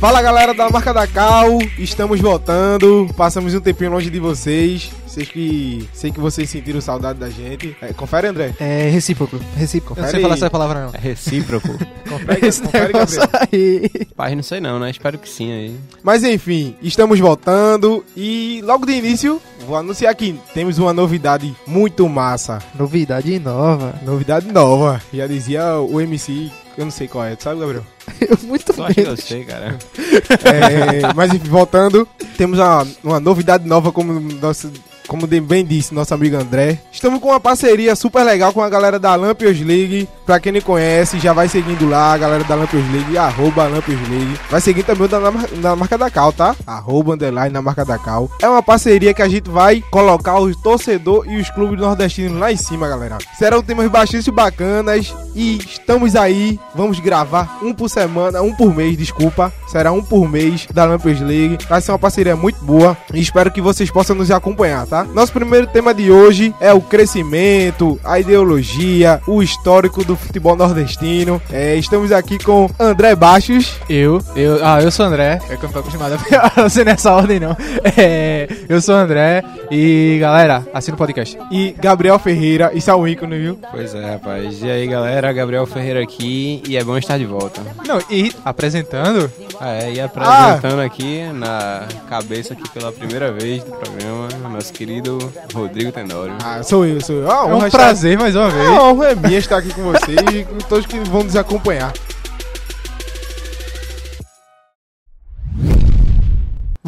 Fala galera da marca da Cal, estamos voltando. Passamos um tempinho longe de vocês. Sei que, sei que vocês sentiram saudade da gente. É, confere, André. É recíproco. Recíproco. Confere eu não sei falar essa palavra, não. É recíproco. Confere, Esse confere Gabriel. aí. Pai, não sei não, né? Espero que sim aí. Mas enfim, estamos voltando e logo de início vou anunciar que temos uma novidade muito massa. Novidade nova. Novidade nova. Já dizia o MC, eu não sei qual é, tu sabe, Gabriel? Eu muito Só que eu sei, cara. É, mas enfim, voltando, temos uma, uma novidade nova, como nosso. Como bem disse nosso amigo André, estamos com uma parceria super legal com a galera da Lampions League. Pra quem não conhece, já vai seguindo lá, a galera da Lampions League, arroba Lampions League. Vai seguir também o da, na marca da Cal, tá? Arroba underline na marca da Cal. É uma parceria que a gente vai colocar os torcedores e os clubes nordestinos lá em cima, galera. Serão temas bastante bacanas e estamos aí. Vamos gravar um por semana, um por mês, desculpa. Será um por mês da Lampions League. Vai ser uma parceria muito boa e espero que vocês possam nos acompanhar, tá? Nosso primeiro tema de hoje é o crescimento, a ideologia, o histórico do futebol nordestino. É, estamos aqui com André Baixos. Eu, eu, ah, eu sou o André. É que eu não tô acostumado a ser nessa ordem, não. É, eu sou o André e, galera, assina o podcast. E Gabriel Ferreira, isso é um ícone, viu? Pois é, rapaz. E aí, galera? Gabriel Ferreira aqui e é bom estar de volta. Não, e apresentando, Ah, é, e apresentando aqui na cabeça aqui pela primeira vez do programa, nosso querido Rodrigo Tenório. Ah, sou eu, sou eu. Ah, é um estar- prazer mais uma É vez. uma honra é minha estar aqui com vocês e com todos que vão nos acompanhar.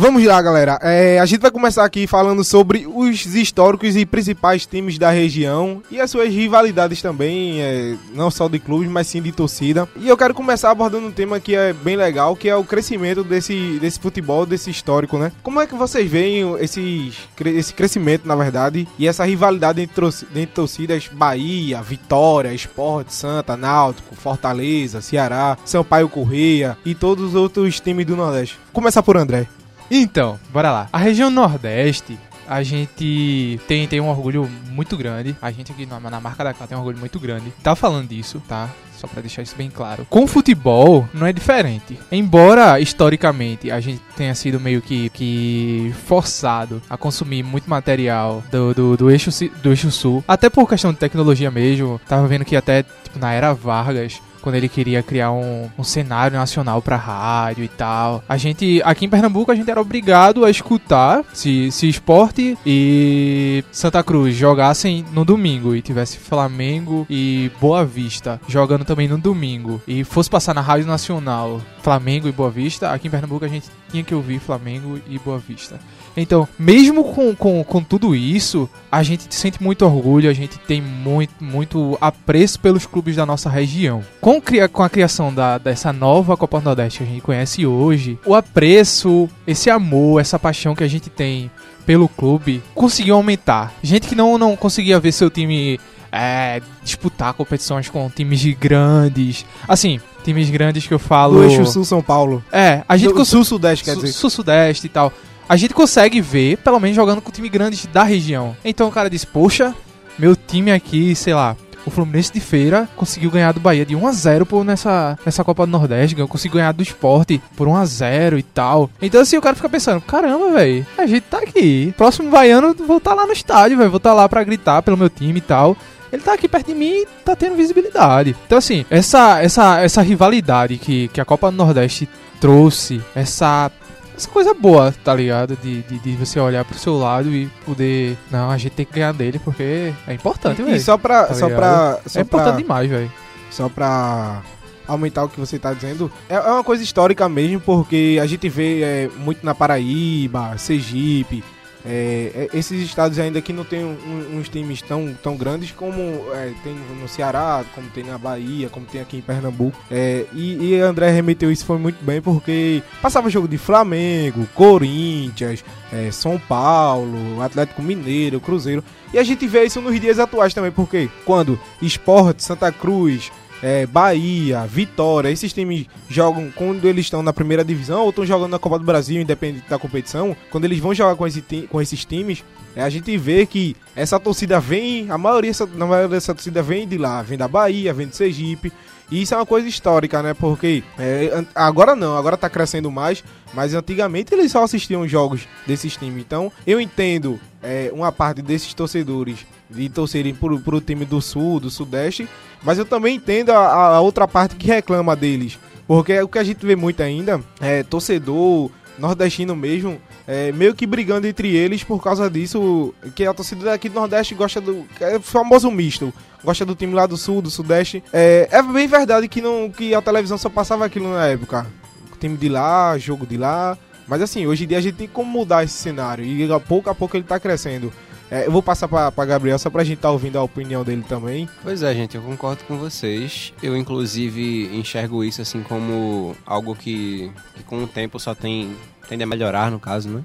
Vamos lá, galera. É, a gente vai começar aqui falando sobre os históricos e principais times da região e as suas rivalidades também, é, não só de clubes, mas sim de torcida. E eu quero começar abordando um tema que é bem legal, que é o crescimento desse, desse futebol, desse histórico, né? Como é que vocês veem esses, cre- esse crescimento, na verdade, e essa rivalidade entre torcidas Bahia, Vitória, Esporte, Santa, Náutico, Fortaleza, Ceará, Sampaio Correia e todos os outros times do Nordeste? Começar por André. Então, bora lá. A região Nordeste, a gente tem, tem um orgulho muito grande. A gente aqui na, na marca da Cá tem um orgulho muito grande. Tá falando disso, tá? Só pra deixar isso bem claro. Com futebol, não é diferente. Embora, historicamente, a gente tenha sido meio que, que forçado a consumir muito material do, do, do, eixo, do eixo sul, até por questão de tecnologia mesmo, tava vendo que até tipo, na era Vargas, quando ele queria criar um, um cenário nacional pra rádio e tal. A gente, aqui em Pernambuco, a gente era obrigado a escutar se, se esporte e Santa Cruz jogassem no domingo e tivesse Flamengo e Boa Vista jogando também no domingo e fosse passar na Rádio Nacional Flamengo e Boa Vista, aqui em Pernambuco a gente tinha que ouvir Flamengo e Boa Vista. Então, mesmo com, com, com tudo isso, a gente sente muito orgulho, a gente tem muito, muito apreço pelos clubes da nossa região. Com, com a criação da, dessa nova Copa do Nordeste que a gente conhece hoje, o apreço, esse amor, essa paixão que a gente tem pelo clube conseguiu aumentar. Gente que não, não conseguia ver seu time é, disputar competições com times grandes. Assim, times grandes que eu falo. Do Eixo Sul São Paulo. É, a gente Do cons- Sul-Sudeste, quer dizer. Sul-Sudeste e tal. A gente consegue ver, pelo menos jogando com time grandes da região. Então o cara diz, poxa, meu time aqui, sei lá, o Fluminense de Feira conseguiu ganhar do Bahia de 1 a 0 por nessa, nessa Copa do Nordeste, conseguiu ganhar do Esporte por 1 a 0 e tal. Então assim, o cara fica pensando, caramba, velho, a gente tá aqui. Próximo baiano, vou estar lá no estádio, velho, vou estar lá pra gritar pelo meu time e tal. Ele tá aqui perto de mim e tá tendo visibilidade. Então, assim, essa, essa, essa rivalidade que, que a Copa do Nordeste trouxe, essa, essa coisa boa, tá ligado? De, de, de você olhar pro seu lado e poder. Não, a gente tem que ganhar dele porque é importante, E velho. só pra. Tá só pra. Só É importante pra, demais, velho. só pra aumentar o que você tá dizendo, é, é uma coisa histórica mesmo, porque a gente vê é, muito na Paraíba, Sergipe, é, é, esses estados ainda que não tem um- uns times tão, tão grandes como é, tem no Ceará, como tem na Bahia, como tem aqui em Pernambuco. É, e, e André remeteu isso foi muito bem porque passava jogo de Flamengo, Corinthians, é, São Paulo, Atlético Mineiro, Cruzeiro. E a gente vê isso nos dias atuais também, porque quando Esporte, Santa Cruz, é, Bahia, Vitória, esses times jogam quando eles estão na primeira divisão ou estão jogando na Copa do Brasil, independente da competição, quando eles vão jogar com, esse com esses times, é, a gente vê que essa torcida vem, a maioria, na maioria dessa torcida vem de lá, vem da Bahia, vem do Sergipe. E isso é uma coisa histórica, né? Porque é, agora não, agora tá crescendo mais, mas antigamente eles só assistiam jogos desses times. Então eu entendo é, uma parte desses torcedores de torcerem pro, pro time do sul, do sudeste, mas eu também entendo a, a outra parte que reclama deles. Porque o que a gente vê muito ainda é torcedor nordestino mesmo, é, meio que brigando entre eles por causa disso, que a torcida daqui do Nordeste gosta do é famoso misto, gosta do time lá do Sul, do Sudeste. É, é bem verdade que, não, que a televisão só passava aquilo na época. O time de lá, jogo de lá. Mas assim, hoje em dia a gente tem como mudar esse cenário e pouco a pouco ele tá crescendo. É, eu vou passar pra Gabriel só pra gente estar tá ouvindo a opinião dele também. Pois é, gente, eu concordo com vocês. Eu, inclusive, enxergo isso assim como algo que, que com o tempo só tem, tende a melhorar, no caso, né?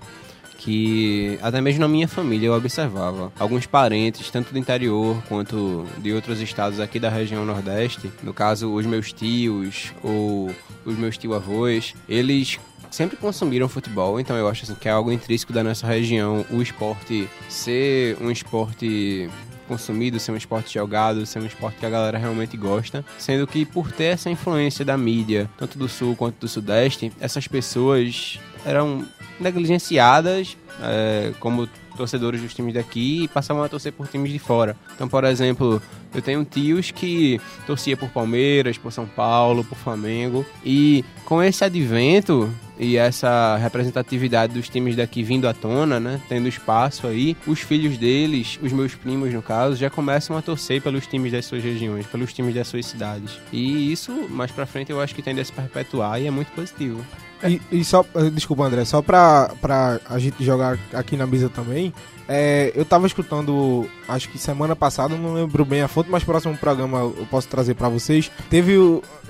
que até mesmo na minha família eu observava alguns parentes, tanto do interior quanto de outros estados aqui da região Nordeste, no caso os meus tios ou os meus tio-avós, eles sempre consumiram futebol, então eu acho assim, que é algo intrínseco da nossa região o esporte ser um esporte consumido, ser um esporte jogado, ser um esporte que a galera realmente gosta. Sendo que por ter essa influência da mídia, tanto do sul quanto do sudeste, essas pessoas eram negligenciadas é, como torcedores dos times daqui e passavam a torcer por times de fora. Então, por exemplo, eu tenho tios que torcia por Palmeiras, por São Paulo, por Flamengo e com esse advento e essa representatividade dos times daqui vindo à tona, né, tendo espaço aí, os filhos deles, os meus primos no caso, já começam a torcer pelos times das suas regiões, pelos times das suas cidades. E isso, mais pra frente, eu acho que tende a se perpetuar e é muito positivo. E, e só, eh, desculpa André, só pra, pra a gente jogar aqui na mesa também, é, eu tava escutando, acho que semana passada, não lembro bem a fonte, mas próximo programa eu posso trazer para vocês. Teve,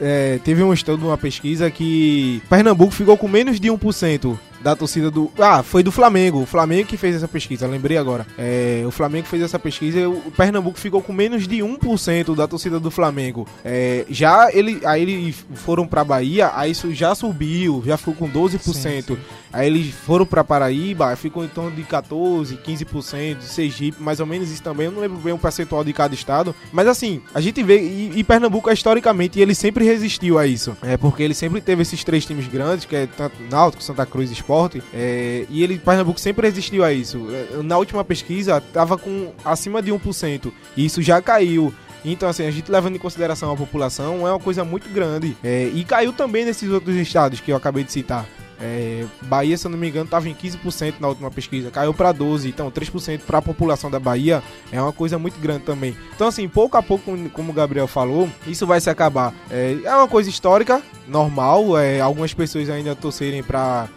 é, teve um estudo, uma pesquisa que Pernambuco ficou com menos de 1% da torcida do. Ah, foi do Flamengo. O Flamengo que fez essa pesquisa, lembrei agora. É, o Flamengo fez essa pesquisa e o Pernambuco ficou com menos de 1% da torcida do Flamengo. É, já ele, aí eles foram pra Bahia, aí isso já subiu, já ficou com 12%. Sim, sim. Aí eles foram pra Paraíba, ficou em torno de 14%, 15%, Sergipe, mais ou menos isso também. Eu não lembro bem o percentual de cada estado. Mas assim, a gente vê, e, e Pernambuco, historicamente, ele sempre resistiu a isso. É porque ele sempre teve esses três times grandes, que é tanto Náutico, Santa Cruz e Sport. É, e ele, Pernambuco, sempre resistiu a isso. É, na última pesquisa, tava com acima de 1%. E isso já caiu. Então, assim, a gente levando em consideração a população é uma coisa muito grande. É, e caiu também nesses outros estados que eu acabei de citar. É, Bahia, se eu não me engano, estava em 15% na última pesquisa, caiu para 12%. Então, 3% para a população da Bahia é uma coisa muito grande também. Então, assim, pouco a pouco, como o Gabriel falou, isso vai se acabar. É, é uma coisa histórica, normal. É, algumas pessoas ainda torcerem para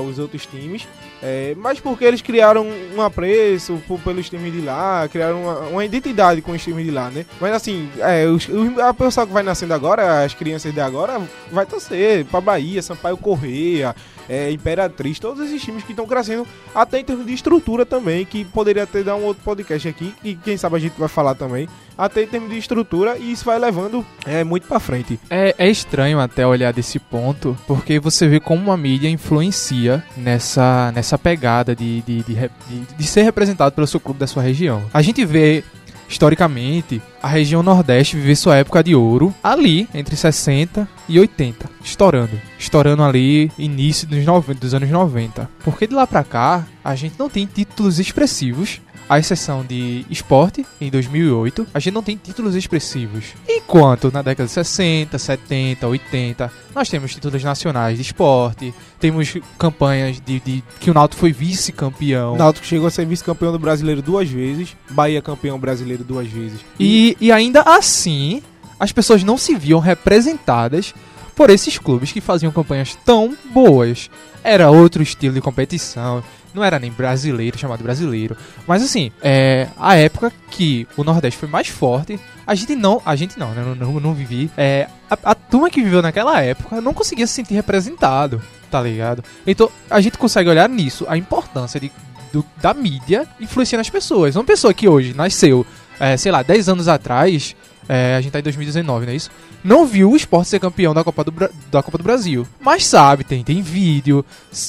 os outros times. É, mas porque eles criaram um apreço por, pelos times de lá, criaram uma, uma, identidade com os times de lá, né? Mas assim, é, os, a pessoa que vai nascendo agora, as crianças de agora, vai torcer pra Bahia, Sampaio Correia, é, Imperatriz, todos esses times que estão crescendo, até em termos de estrutura também, que poderia ter dar um outro podcast aqui, e quem sabe a gente vai falar também, até em termos de estrutura, e isso vai levando é, muito para frente. É, é estranho até olhar desse ponto, porque você vê como a mídia influencia nessa, nessa pegada de, de, de, de, de ser representado pelo seu clube da sua região. A gente vê historicamente, a região Nordeste vive sua época de ouro ali, entre 60 e 80, estourando. Estourando ali, início dos, 90, dos anos 90. Porque de lá pra cá, a gente não tem títulos expressivos à exceção de esporte, em 2008, a gente não tem títulos expressivos. Enquanto na década de 60, 70, 80, nós temos títulos nacionais de esporte, temos campanhas de, de que o Náutico foi vice-campeão. Náutico chegou a ser vice-campeão do brasileiro duas vezes, Bahia campeão brasileiro duas vezes. E, e ainda assim, as pessoas não se viam representadas por esses clubes que faziam campanhas tão boas. Era outro estilo de competição, não era nem brasileiro, chamado brasileiro. Mas assim, é, a época que o Nordeste foi mais forte, a gente não, a gente não, né, não, não, não vivi. É, a, a turma que viveu naquela época não conseguia se sentir representado, tá ligado? Então a gente consegue olhar nisso a importância de, do, da mídia influenciando as pessoas. Uma pessoa que hoje nasceu, é, sei lá, 10 anos atrás, é, a gente tá em 2019, não é isso? Não viu o esporte ser campeão da Copa do, da Copa do Brasil. Mas sabe, tem, tem vídeo,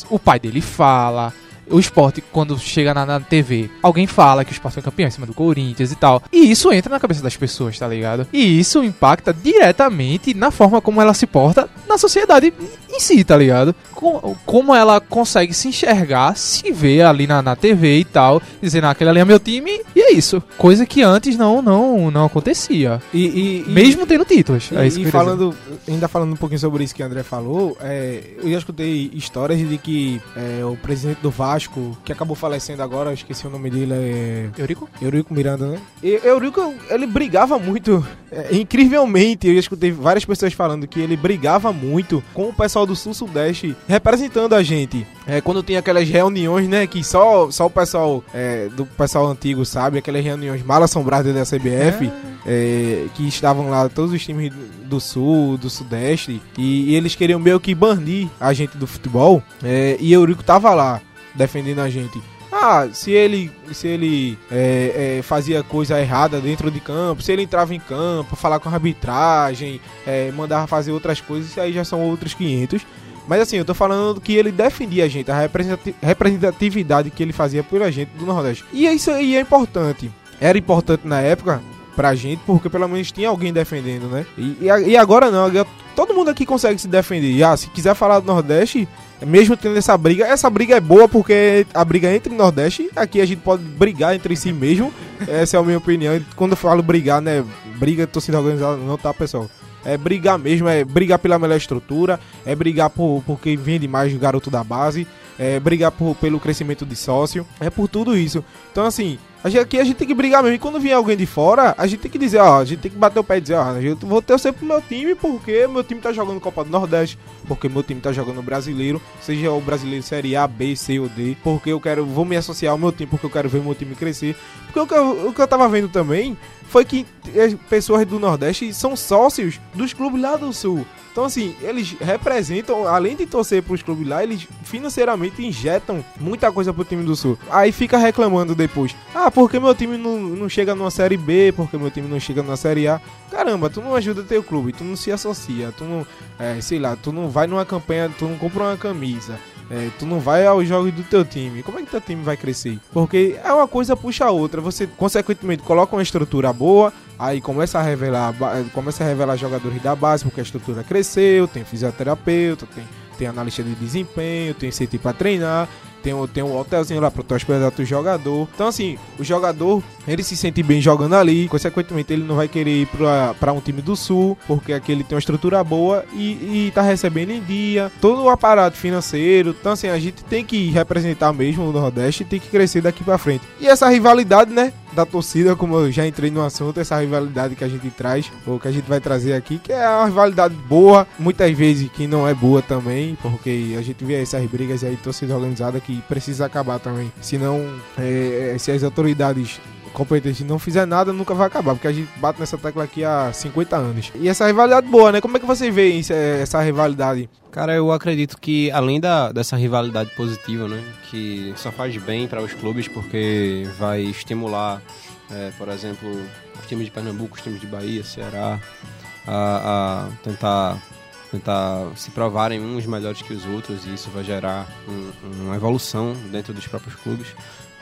o pai dele fala, o esporte, quando chega na, na TV, alguém fala que o esporte foi campeão em cima do Corinthians e tal. E isso entra na cabeça das pessoas, tá ligado? E isso impacta diretamente na forma como ela se porta na sociedade em si, tá ligado? Com- Como ela consegue se enxergar, se ver ali na, na TV e tal, dizendo, ah, aquele ali é meu time, e é isso. Coisa que antes não, não, não acontecia. E, e- e- Mesmo tendo títulos. E, é isso que e falando, ainda falando um pouquinho sobre isso que o André falou, é, eu já escutei histórias de que é, o presidente do Vasco, que acabou falecendo agora, esqueci o nome dele, é Eurico? Eurico Miranda, né? E Eurico, ele brigava muito, é, incrivelmente, eu já escutei várias pessoas falando que ele brigava muito com o pessoal do Sul-Sudeste, representando a gente. É, quando tinha aquelas reuniões, né, que só, só o pessoal é, do pessoal antigo sabe, aquelas reuniões mal assombradas da CBF, é, que estavam lá todos os times do- do sul, do sudeste, e, e eles queriam meio que banir a gente do futebol, é, e Eurico tava lá defendendo a gente. Ah, se ele, se ele é, é, fazia coisa errada dentro de campo, se ele entrava em campo, falar com a arbitragem, é, mandava fazer outras coisas, aí já são outros 500. Mas assim, eu tô falando que ele defendia a gente, a representati- representatividade que ele fazia pela gente do Nordeste. E isso aí é importante. Era importante na época pra gente, porque pelo menos tinha alguém defendendo, né? E, e a- agora não, todo mundo aqui consegue se defender. E, ah, se quiser falar do Nordeste, mesmo tendo essa briga, essa briga é boa porque a briga entre Nordeste, aqui a gente pode brigar entre si mesmo. Essa é a minha opinião. E Quando eu falo brigar, né? Briga, torcida organizada, não tá, pessoal? É brigar mesmo, é brigar pela melhor estrutura, é brigar por, por quem vende mais o garoto da base, é brigar por, pelo crescimento de sócio, é por tudo isso. Então, assim, aqui a gente tem que brigar mesmo. E quando vier alguém de fora, a gente tem que dizer, ó, a gente tem que bater o pé e dizer, ó, eu vou torcer pro meu time porque meu time tá jogando Copa do Nordeste, porque meu time tá jogando brasileiro, seja o brasileiro Série A, B, C ou D, porque eu quero, vou me associar ao meu time, porque eu quero ver meu time crescer. Porque o que eu, o que eu tava vendo também foi que eh, pessoas do Nordeste são sócios dos clubes lá do Sul. Então, assim, eles representam, além de torcer pros clubes lá, eles financeiramente injetam muita coisa pro time do Sul. Aí fica reclamando depois. Ah, porque meu time não, não chega numa Série B, porque meu time não chega numa Série A. Caramba, tu não ajuda teu clube, tu não se associa, tu não, é, sei lá, tu não vai numa campanha, tu não compra uma camisa. É, tu não vai aos jogos do teu time. Como é que teu time vai crescer? Porque é uma coisa puxa a outra. Você, consequentemente, coloca uma estrutura boa, aí começa a revelar, começa a revelar jogadores da base, porque a estrutura cresceu, tem fisioterapeuta, tem, tem analista de desempenho, tem CT pra treinar, tem, tem um hotelzinho lá pra tu hospedar teu jogador. Então, assim, o jogador, ele se sente bem jogando ali, consequentemente, ele não vai querer ir pra, pra um time do sul, porque aqui ele tem uma estrutura boa e, e tá recebendo em dia, todo o aparato financeiro. Então, assim, a gente tem que representar mesmo o Nordeste e tem que crescer daqui pra frente. E essa rivalidade, né? Da torcida, como eu já entrei no assunto, essa rivalidade que a gente traz, ou que a gente vai trazer aqui, que é uma rivalidade boa, muitas vezes que não é boa também, porque a gente vê essas brigas aí, torcida organizada, que precisa acabar também. Senão, é, se as autoridades competentes não fizer nada, nunca vai acabar, porque a gente bate nessa tecla aqui há 50 anos. E essa rivalidade boa, né? Como é que você vê isso, é, essa rivalidade? Cara, eu acredito que além da, dessa rivalidade positiva, né, que só faz bem para os clubes porque vai estimular, é, por exemplo, os times de Pernambuco, os times de Bahia, Ceará, a, a tentar tentar se provarem uns melhores que os outros e isso vai gerar um- uma evolução dentro dos próprios clubes.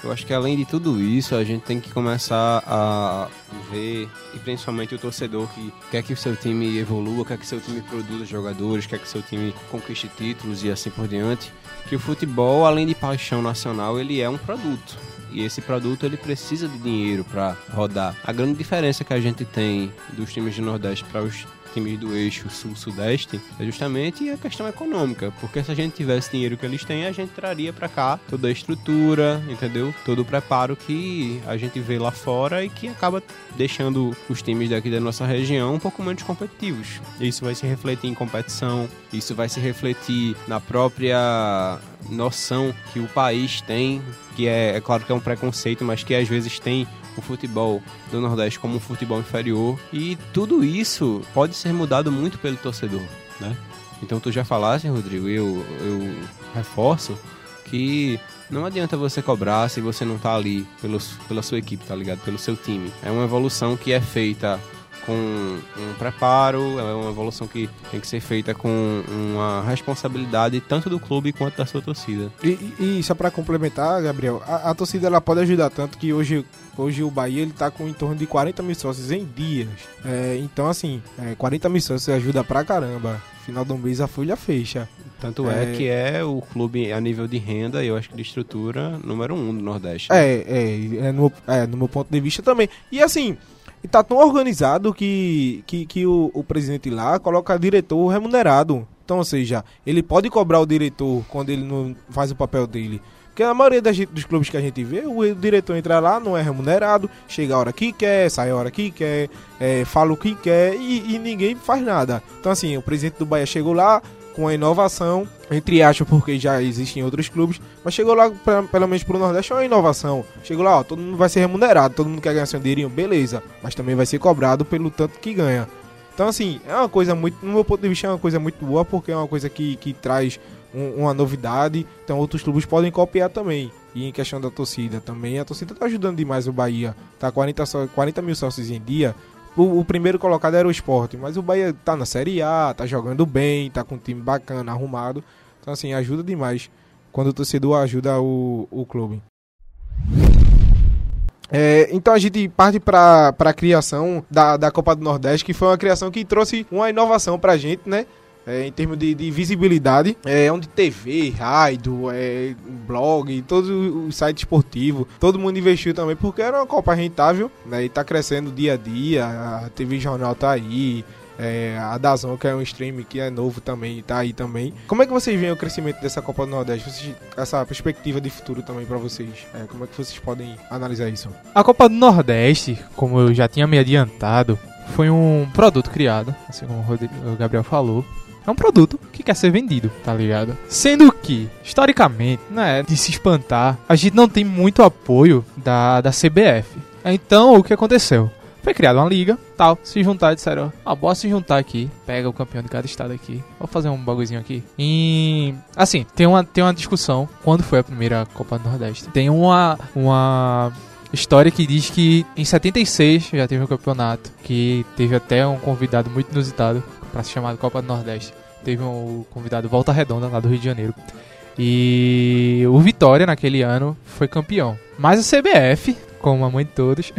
Eu acho que além de tudo isso, a gente tem que começar a ver, e principalmente o torcedor que quer que o seu time evolua, quer que seu time produza jogadores, quer que seu time conquiste títulos e assim por diante, que o futebol, além de paixão nacional, ele é um produto. E esse produto ele precisa de dinheiro para rodar. A grande diferença que a gente tem dos times do Nordeste para os times do eixo sul-sudeste é justamente a questão econômica, porque se a gente tivesse dinheiro que eles têm, a gente traria para cá toda a estrutura, entendeu? Todo o preparo que a gente vê lá fora e que acaba deixando os times daqui da nossa região um pouco menos competitivos. Isso vai se refletir em competição, isso vai se refletir na própria noção que o país tem, que é, é claro que é um preconceito, mas que às vezes tem o futebol do Nordeste como um futebol inferior. E tudo isso pode ser mudado muito pelo torcedor, né? Então tu já falaste, Rodrigo, e eu, eu reforço que não adianta você cobrar se você não tá ali pelos, pela sua equipe, tá ligado? Pelo seu time. É uma evolução que é feita com um preparo, é uma evolução que tem que ser feita com uma responsabilidade tanto do clube quanto da sua torcida. E, e, só para complementar, Gabriel, a, a, torcida ela pode ajudar tanto que hoje, hoje o Bahia ele tá com em torno de 40 mil sócios em dias. É, então, assim, é, 40 mil sócios ajuda pra caramba. Final do mês a folha fecha. Tanto é, é, que é o clube a nível de renda e eu acho que de estrutura número um do Nordeste. Né? É, é, é, no, é, no meu ponto de vista também. E assim, tá tão organizado que, que, que o, o presidente lá coloca diretor remunerado. Então, ou seja, ele pode cobrar o diretor quando ele não faz o papel dele. Porque a maioria das, dos clubes que a gente vê, o diretor entra lá, não é remunerado, chega a hora que quer, sai a hora que quer, é, fala o que quer e, e ninguém faz nada. Então, assim, o presidente do Bahia chegou lá, com a inovação, entre aspas, porque já existem outros clubes, mas chegou lá, pra, pelo menos pro Nordeste, é uma inovação. Chegou lá, ó, todo mundo vai ser remunerado, todo mundo quer ganhar seu dinheirinho, beleza, mas também vai ser cobrado pelo tanto que ganha. Então, assim, é uma coisa muito, no meu ponto de vista, é uma coisa muito boa, porque é uma coisa que, que traz um, uma novidade, então outros clubes podem copiar também. E em questão da torcida também, a torcida tá ajudando demais o Bahia. Tá 40, 40 mil sócios em dia. O, o, primeiro colocado era o esporte, mas o Bahia tá na Série A, tá jogando bem, tá com um time bacana, arrumado. Então, assim, ajuda demais quando o torcedor ajuda o, o clube. É, então a gente parte para a criação da, da Copa do Nordeste, que foi uma criação que trouxe uma inovação para a gente, né? É, em termos de, de visibilidade, é, onde TV, rádio, é, blog, todo o site esportivo, todo mundo investiu também, porque era uma Copa rentável, né, e tá crescendo dia a dia, a TV Jornal tá aí, é, a Dazon, que é um stream que é novo também, tá aí também. Como é que vocês veem o crescimento dessa Copa do Nordeste? Vocês, essa perspectiva de futuro também para vocês? É, como é que vocês podem analisar isso? A Copa do Nordeste, como eu já tinha me adiantado, foi um produto criado, assim como o Gabriel falou, é um produto que quer ser vendido, tá ligado? Sendo que, historicamente, né, de se espantar, a gente não tem muito apoio da, da CBF. Então, o que aconteceu? Foi criada uma liga, tal, se juntar, disseram, ah, bora se juntar aqui, pega o campeão de cada estado aqui, vou fazer um bagulhozinho aqui. E, assim, tem uma, tem uma discussão, quando foi a primeira Copa do Nordeste, tem uma, uma história que diz que em 76 já teve um campeonato, que teve até um convidado muito inusitado, para se chamar Copa do Nordeste. Teve um convidado Volta Redonda lá do Rio de Janeiro. E o Vitória naquele ano foi campeão. Mas o CBF, como a mãe de todos,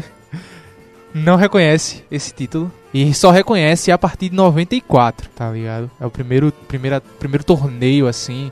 não reconhece esse título e só reconhece a partir de 94, tá ligado? É o primeiro primeira, primeiro torneio assim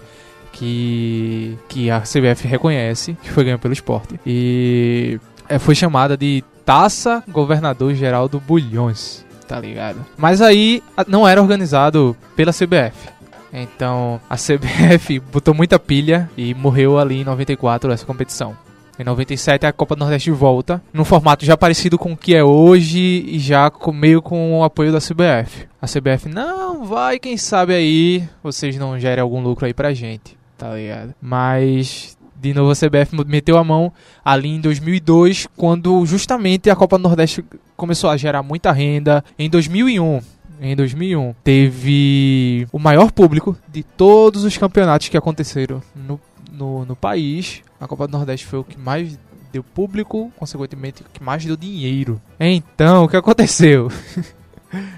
que que a CBF reconhece que foi ganho pelo esporte. E é, foi chamada de Taça Governador Geral do Bulhões tá ligado? Mas aí não era organizado pela CBF. Então a CBF botou muita pilha e morreu ali em 94 essa competição. Em 97 a Copa do Nordeste volta, num formato já parecido com o que é hoje e já com, meio com o apoio da CBF. A CBF, não, vai, quem sabe aí vocês não gerem algum lucro aí pra gente, tá ligado? Mas de novo a CBF meteu a mão ali em 2002, quando justamente a Copa do Nordeste começou a gerar muita renda. Em 2001, em 2001, teve o maior público de todos os campeonatos que aconteceram no, no, no país. A Copa do Nordeste foi o que mais deu público, consequentemente, o que mais deu dinheiro. Então, o que aconteceu?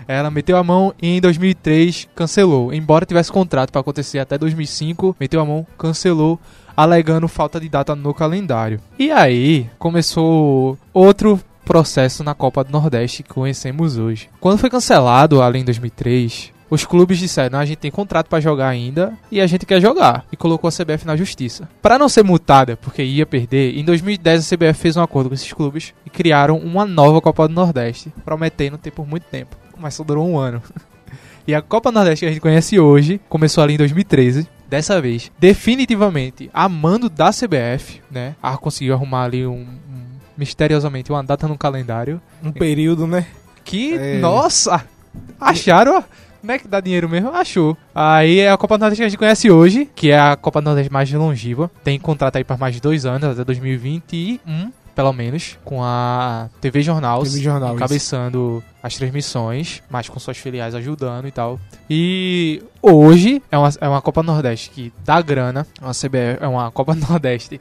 Ela meteu a mão e em 2003 cancelou. Embora tivesse contrato para acontecer até 2005, meteu a mão, cancelou alegando falta de data no calendário. E aí começou outro processo na Copa do Nordeste que conhecemos hoje. Quando foi cancelado, além em 2003, os clubes disseram: a gente tem contrato para jogar ainda e a gente quer jogar. E colocou a CBF na justiça. Para não ser multada, porque ia perder, em 2010 a CBF fez um acordo com esses clubes e criaram uma nova Copa do Nordeste, prometendo ter por muito tempo. Mas só durou um ano. E a Copa Nordeste que a gente conhece hoje começou ali em 2013 dessa vez, definitivamente, a mando da CBF, né? A conseguiu arrumar ali um, um misteriosamente uma data no calendário. Um período, né? Que, é. nossa, acharam, né, que dá dinheiro mesmo, achou. Aí é a Copa do Nordeste que a gente conhece hoje, que é a Copa do Nordeste mais longeva. Tem contrato aí por mais de dois anos, até 2021 pelo menos, com a TV Jornal, TV Jornal encabeçando isso. as transmissões, mas com suas filiais ajudando e tal. E hoje é uma, é uma Copa Nordeste que dá grana, é uma CBF, é uma Copa Nordeste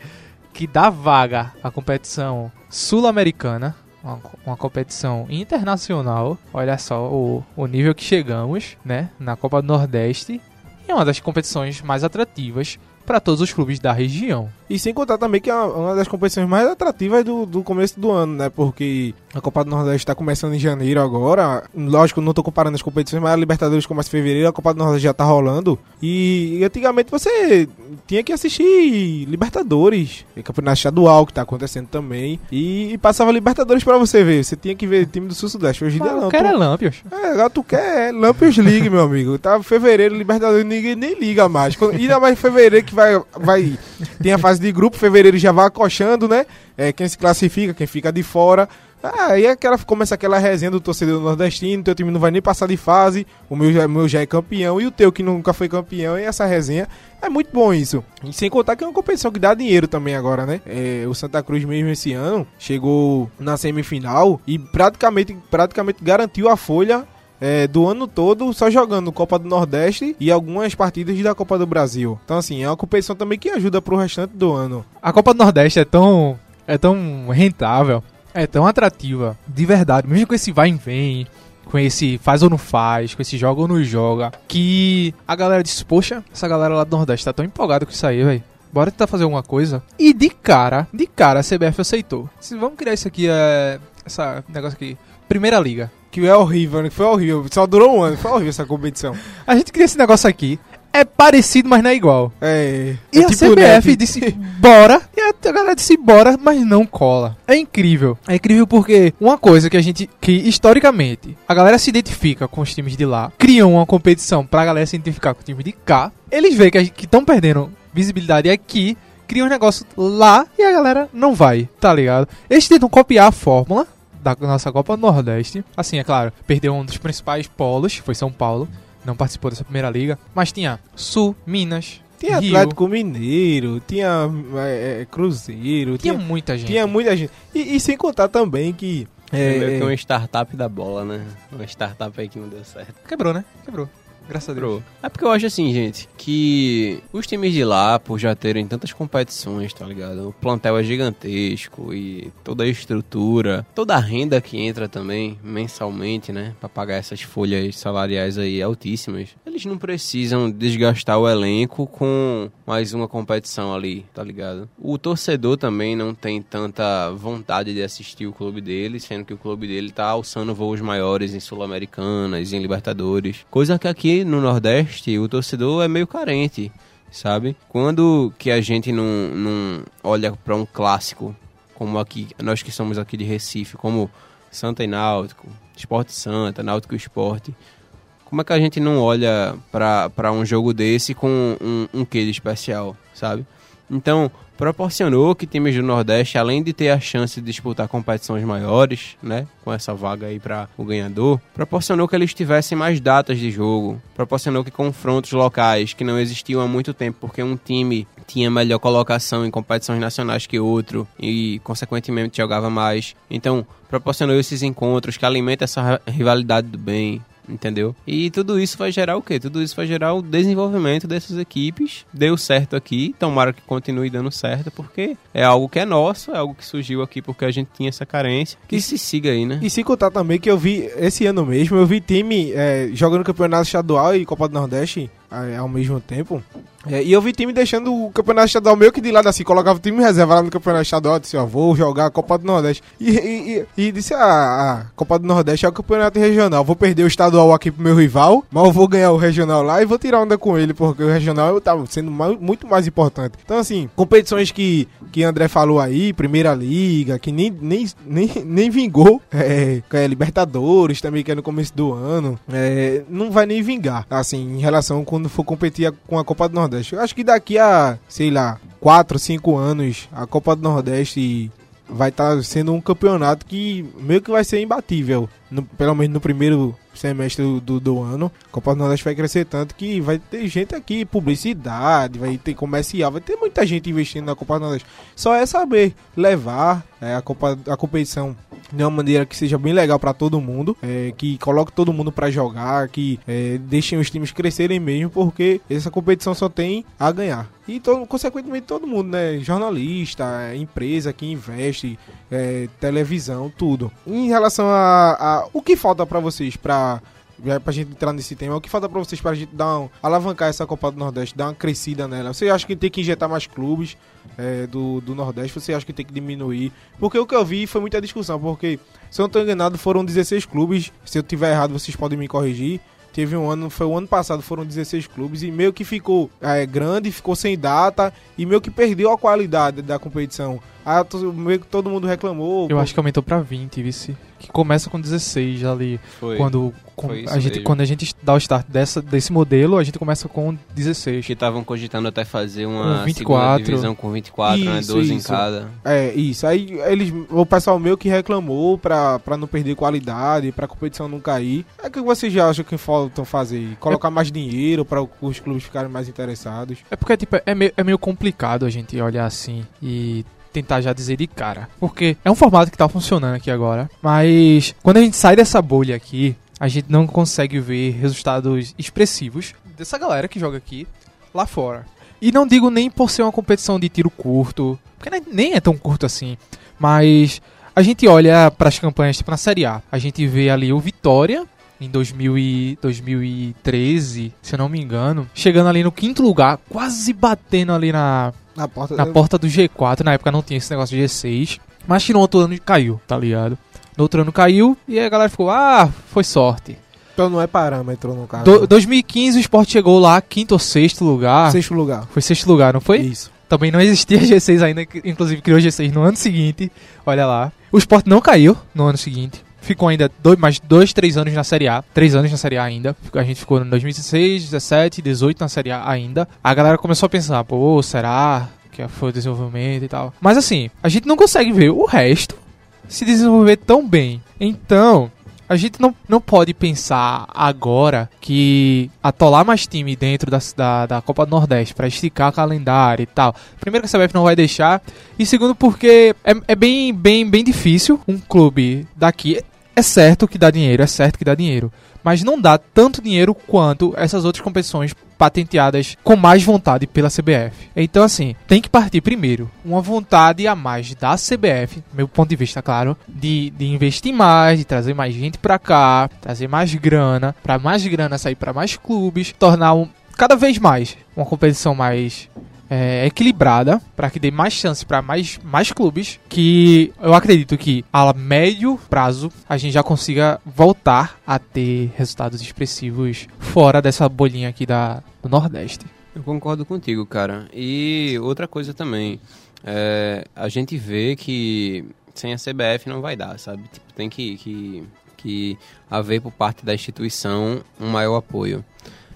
que dá vaga à competição sul-americana, uma, uma competição internacional. Olha só o, o nível que chegamos, né? Na Copa do Nordeste. E é uma das competições mais atrativas para todos os clubes da região. E sem contar também que é uma das competições mais atrativas do, do começo do ano, né? Porque a Copa do Nordeste está começando em janeiro agora. Lógico, não estou comparando as competições, mas a Libertadores começa em fevereiro, a Copa do Nordeste já está rolando. E, antigamente você tinha que assistir Libertadores, Campeonato Estadual que está acontecendo também. E, e, passava Libertadores para você ver. Você tinha que ver time do Sul-Sudeste. Hoje em dia não. Tu... é Lampions. É, agora tu quer Lampions League, meu amigo. Tá fevereiro, Libertadores, ninguém nem liga mais. Ainda mais fevereiro que vai, vai. Tem a fase de grupo, fevereiro já vai acochando, né? É, quem se classifica, quem fica de fora. Ah, aí aquela, começa aquela resenha do torcedor nordestino, teu time não vai nem passar de fase, o meu já, meu já é campeão, e o teu que nunca foi campeão, e essa resenha é muito bom isso. E sem contar que é uma competição que dá dinheiro também agora, né? É, o Santa Cruz mesmo esse ano chegou na semifinal e praticamente, praticamente garantiu a folha é, do ano todo só jogando Copa do Nordeste e algumas partidas da Copa do Brasil. Então, assim, é uma competição também que ajuda pro restante do ano. A Copa do Nordeste é tão, é tão rentável, é tão atrativa, de verdade, mesmo com esse vai e vem. Com esse faz ou não faz, com esse joga ou não joga, que a galera disse: Poxa, essa galera lá do Nordeste tá tão empolgada com isso aí, velho bora tentar fazer alguma coisa. E de cara, de cara a CBF aceitou. Vamos criar isso aqui, é, essa negócio aqui, Primeira Liga que é horrível, né? Foi horrível. Só durou um ano, foi horrível essa competição. A gente cria esse negócio aqui. É parecido, mas não é igual. É. E é a tipo CBF disse bora. E a galera disse bora, mas não cola. É incrível. É incrível porque uma coisa que a gente. Que historicamente a galera se identifica com os times de lá. Criam uma competição pra galera se identificar com o time de cá. Eles veem que estão perdendo visibilidade aqui. Criam um negócio lá e a galera não vai, tá ligado? Eles tentam copiar a fórmula da nossa Copa Nordeste. Assim, é claro, perdeu um dos principais polos, foi São Paulo, não participou dessa primeira liga, mas tinha Sul, Minas, tinha Rio. Atlético Mineiro, tinha é, é, Cruzeiro. Tinha, tinha, muita gente. Tinha muita gente. E, e sem contar também que. É, meio que uma startup da bola, né? Uma startup aí que não deu certo. Quebrou, né? Quebrou. Graças a Deus. É porque eu acho assim, gente, que os times de lá, por já terem tantas competições, tá ligado? O plantel é gigantesco e toda a estrutura, toda a renda que entra também mensalmente, né? Pra pagar essas folhas salariais aí altíssimas. Eles não precisam desgastar o elenco com mais uma competição ali, tá ligado? O torcedor também não tem tanta vontade de assistir o clube dele, sendo que o clube dele tá alçando voos maiores em Sul-Americanas, em Libertadores. Coisa que aqui no Nordeste o torcedor é meio carente, sabe? Quando que a gente não, não olha para um clássico, como aqui, nós que somos aqui de Recife, como Santa e Náutico, Esporte Santa, Náutico Esporte, como é que a gente não olha para um jogo desse com um, um quê de especial, sabe? Então, proporcionou que times do Nordeste, além de ter a chance de disputar competições maiores, né, com essa vaga aí para o ganhador, proporcionou que eles tivessem mais datas de jogo, proporcionou que confrontos locais que não existiam há muito tempo, porque um time tinha melhor colocação em competições nacionais que outro e consequentemente jogava mais. Então, proporcionou esses encontros que alimentam essa rivalidade do bem, entendeu? E tudo isso vai gerar o quê? Tudo isso vai gerar o desenvolvimento dessas equipes. Deu certo aqui, tomara que continue dando certo, porque é algo que é nosso, é algo que surgiu aqui porque a gente tinha essa carência. Que e se siga aí, né? E se contar também que eu vi, esse ano mesmo, eu vi time é, jogando campeonato estadual e Copa do Nordeste ao mesmo tempo. É, e eu vi time deixando o campeonato estadual meio que de lado assim, colocava o time reserva lá no campeonato estadual, disse, ó, vou jogar a Copa do Nordeste. E, e, e, e disse, ah, a Copa do Nordeste é o campeonato regional, vou perder o estadual aqui pro meu rival, mas eu vou ganhar o regional lá e vou tirar onda com ele, porque o regional tá sendo mais, muito mais importante. Então, assim, competições que, que André falou aí, Primeira Liga, que nem, nem, nem, nem vingou, é, é, Libertadores também, que é no começo do ano, é, não vai nem vingar, assim, em relação quando for competir com a Copa do Nordeste. Eu acho que daqui a, sei lá, 4, 5 anos, a Copa do Nordeste vai estar tá sendo um campeonato que meio que vai ser imbatível no- pelo menos no primeiro semestre do, do, do ano, a Copa do Nordeste vai crescer tanto que vai ter gente aqui, publicidade, vai ter comercial, vai ter muita gente investindo na Copa do Nordeste. Só é saber levar é, a, Copa, a competição de uma maneira que seja bem legal pra todo mundo, é, que coloque todo mundo pra jogar, que é, deixem os times crescerem mesmo, porque essa competição só tem a ganhar. E, todo, consequentemente, todo mundo, né? Jornalista, empresa que investe, é, televisão, tudo. Em relação a, a o que falta pra vocês pra já pra gente entrar nesse tema, o que falta pra vocês pra gente dar um, alavancar essa Copa do Nordeste, dar uma crescida nela? Você acha que tem que injetar mais clubes é, do, do Nordeste? Você acha que tem que diminuir? Porque o que eu vi foi muita discussão, porque, se eu não tô enganado, foram 16 clubes. Se eu tiver errado, vocês podem me corrigir. Teve um ano, foi o ano passado, foram 16 clubes e meio que ficou é, grande, ficou sem data e meio que perdeu a qualidade da competição. Aí meio que todo mundo reclamou. Eu acho que aumentou pra 20, vice. Que começa com 16 ali. Foi. Quando, com- Foi a gente, mesmo. quando a gente dá o start dessa, desse modelo, a gente começa com 16. Que estavam cogitando até fazer uma Com 24. segunda divisão com 24, né? Isso, 12 em isso. cada. É, isso. Aí eles, o pessoal meio que reclamou pra, pra não perder qualidade, pra competição não cair. É o que vocês já acham que faltam fazer? Colocar mais dinheiro pra os clubes ficarem mais interessados? É porque, tipo, é meio, é meio complicado a gente olhar assim e tentar já dizer de cara. Porque é um formato que tá funcionando aqui agora, mas quando a gente sai dessa bolha aqui, a gente não consegue ver resultados expressivos dessa galera que joga aqui lá fora. E não digo nem por ser uma competição de tiro curto, porque nem- é tão curto assim, mas a gente olha para as campanhas tipo na Série A, a gente vê ali o Vitória em 2000 e 2013, se eu não me engano, chegando ali no quinto lugar, quase batendo ali na, Na porta. na porta do G4. Na época não tinha esse negócio de G6, mas que no outro ano caiu, tá ligado? No outro ano caiu e a galera ficou, ah, foi sorte. Então não é parâmetro no caso. Do, 2015 o Sport chegou lá, quinto ou sexto lugar. Sexto lugar. Foi sexto lugar, não foi? Isso. Também não existia G6 ainda, inclusive criou G6 no ano seguinte. Olha lá. O Sport não caiu no ano seguinte. Ficou ainda dois, mais dois, três anos na Série A. Três anos na Série A ainda. A gente ficou em 2016, 17, 18 na Série A ainda. A galera começou a pensar, pô, será que foi o desenvolvimento e tal? Mas assim, a gente não consegue ver o resto se desenvolver tão bem. Então, a gente não, não pode pensar agora que atolar mais time dentro da, da, da Copa do Nordeste pra esticar calendário e tal. Primeiro que a CBF não vai deixar. E segundo porque é, é bem, bem, bem difícil um clube daqui. É certo que dá dinheiro, é certo que dá dinheiro. Mas não dá tanto dinheiro quanto essas outras competições patenteadas com mais vontade pela CBF. Então, assim, tem que partir primeiro uma vontade a mais da CBF, meu ponto de vista, claro, de, de investir mais, de trazer mais gente pra cá, trazer mais grana, pra mais grana sair pra mais clubes, tornar um, cada vez mais uma competição mais é, equilibrada para que dê mais chance para mais, mais clubes que eu acredito que a médio prazo a gente já consiga voltar a ter resultados expressivos fora dessa bolinha aqui da, do Nordeste. Eu concordo contigo, cara. E outra coisa também, é, a gente vê que sem a CBF não vai dar, sabe? Tipo, tem que, que, que haver por parte da instituição um maior apoio.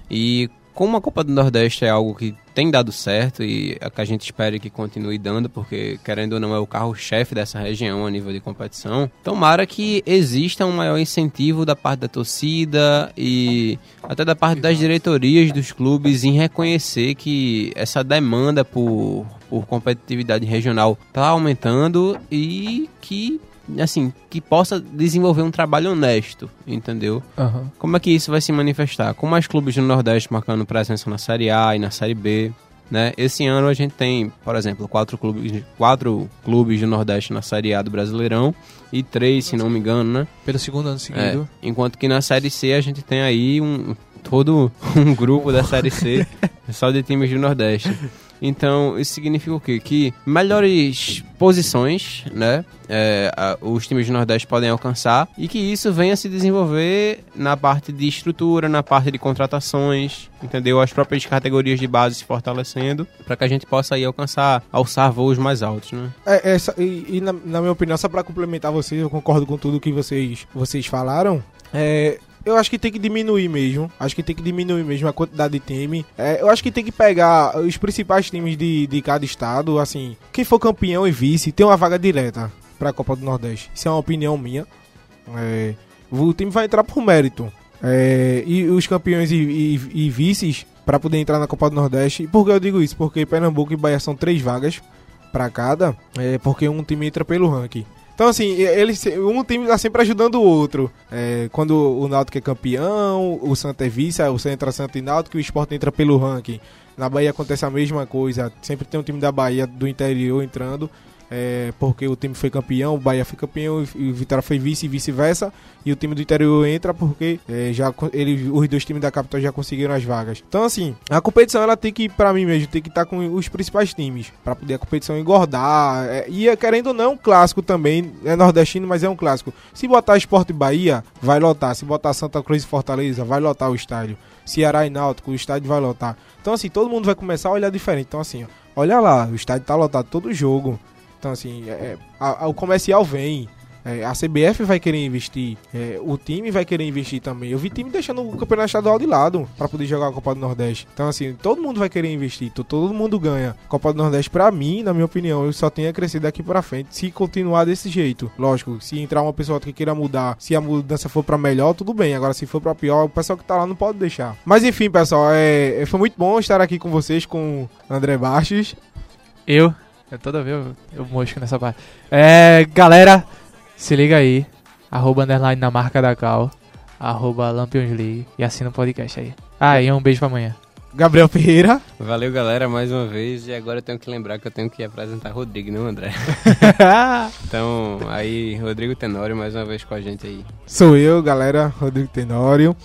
E como a Copa do Nordeste é algo que tem dado certo e é que a gente espera que continue dando, porque querendo ou não é o carro-chefe dessa região a nível de competição, tomara que exista um maior incentivo da parte da torcida e até da parte das diretorias dos clubes em reconhecer que essa demanda por, por competitividade regional está aumentando e que assim, que possa desenvolver um trabalho honesto, entendeu? Uhum. Como é que isso vai se manifestar? Com mais clubes do Nordeste marcando presença na Série A e na Série B, né? Esse ano a gente tem, por exemplo, quatro clubes, quatro clubes do Nordeste na Série A do Brasileirão e três, se não me engano, né? Pelo segundo ano seguido. É, enquanto que na Série C a gente tem aí um todo um grupo da Série C só de times do Nordeste. Então, isso significa o quê? Que melhores posições, né? é, a- os times do Nordeste podem alcançar e que isso venha se desenvolver na parte de estrutura, na parte de contratações, entendeu? As próprias categorias de base se fortalecendo para que a gente possa aí alcançar, alçar voos mais altos, né? É, essa, e e na, na minha opinião, só pra complementar vocês, eu concordo com tudo que vocês, vocês falaram. É, eu acho que tem que diminuir mesmo. Acho que tem que diminuir mesmo a quantidade de time. É, eu acho que tem que pegar os principais times de, de cada estado. Assim, quem for campeão e vice tem uma vaga direta pra Copa do Nordeste. Isso é uma opinião minha. É, O time vai entrar por mérito. É, e os campeões e, e, e vices para poder entrar na Copa do Nordeste. E por que eu digo isso? Porque Pernambuco e Bahia são três vagas para cada, é, porque um time entra pelo ranking. Então, assim, eles, um time está sempre ajudando o outro. É, quando o Náutico é campeão, o Santa é vice, o Santa entra Santa e Náutico, o Sport entra pelo ranking. Na Bahia acontece a mesma coisa. Sempre tem um time da Bahia do interior entrando é, porque o time foi campeão, o Bahia foi campeão e o Vitória foi vice e vice-versa. E o time do interior entra porque é, já ele, os dois times da capital já conseguiram as vagas. Então, assim, a competição ela tem que, para mim mesmo, tem que estar tá com os principais times para poder a competição engordar. É, e é, querendo ou não, é um clássico também. É nordestino, mas é um clássico. Se botar Esporte Bahia, vai lotar. Se botar Santa Cruz e Fortaleza, vai lotar o estádio. Ceará e Náutico, o estádio vai lotar. Então, assim, todo mundo vai começar a olhar diferente. Então, assim, ó, olha lá, o estádio tá lotado todo jogo. Então, assim, é, é, a, a, o comercial vem. É, a CBF vai querer investir, é, o time vai querer investir também. Eu vi time deixando o campeonato estadual de lado para poder jogar a Copa do Nordeste. Então, assim, todo mundo vai querer investir, todo mundo ganha. Copa do Nordeste, para mim, na minha opinião, eu só tenho a crescer daqui para frente se continuar desse jeito. Lógico, se entrar uma pessoa que queira mudar, se a mudança for para melhor, tudo bem. Agora, se for para pior, o pessoal que tá lá não pode deixar. Mas enfim, pessoal, é, foi muito bom estar aqui com vocês, com André Baixos. Eu é toda vez eu, eu mosco nessa parte. É, galera, se liga aí. Arroba underline na marca da Cal. Arroba Lampions League. E assina o podcast aí. Ah, e um beijo pra amanhã. Gabriel Ferreira. Valeu, galera, mais uma vez. E agora eu tenho que lembrar que eu tenho que apresentar Rodrigo, não André? então, aí, Rodrigo Tenório, mais uma vez com a gente aí. Sou eu, galera, Rodrigo Tenório.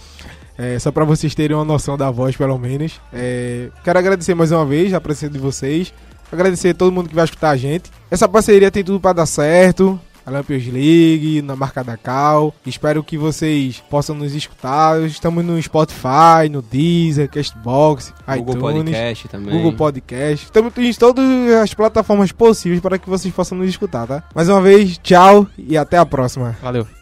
É, só para vocês terem uma noção da voz, pelo menos. É, quero agradecer mais uma vez a presença de vocês. Agradecer a todo mundo que vai escutar a gente. Essa parceria tem tudo para dar certo. A Lampions League, na marca da Cal. Espero que vocês possam nos escutar. Estamos no Spotify, no Deezer, Castbox, Google iTunes, Podcast também. Google Podcast. Estamos em todas as plataformas possíveis para que vocês possam nos escutar, tá? Mais uma vez, tchau e até a próxima. Valeu.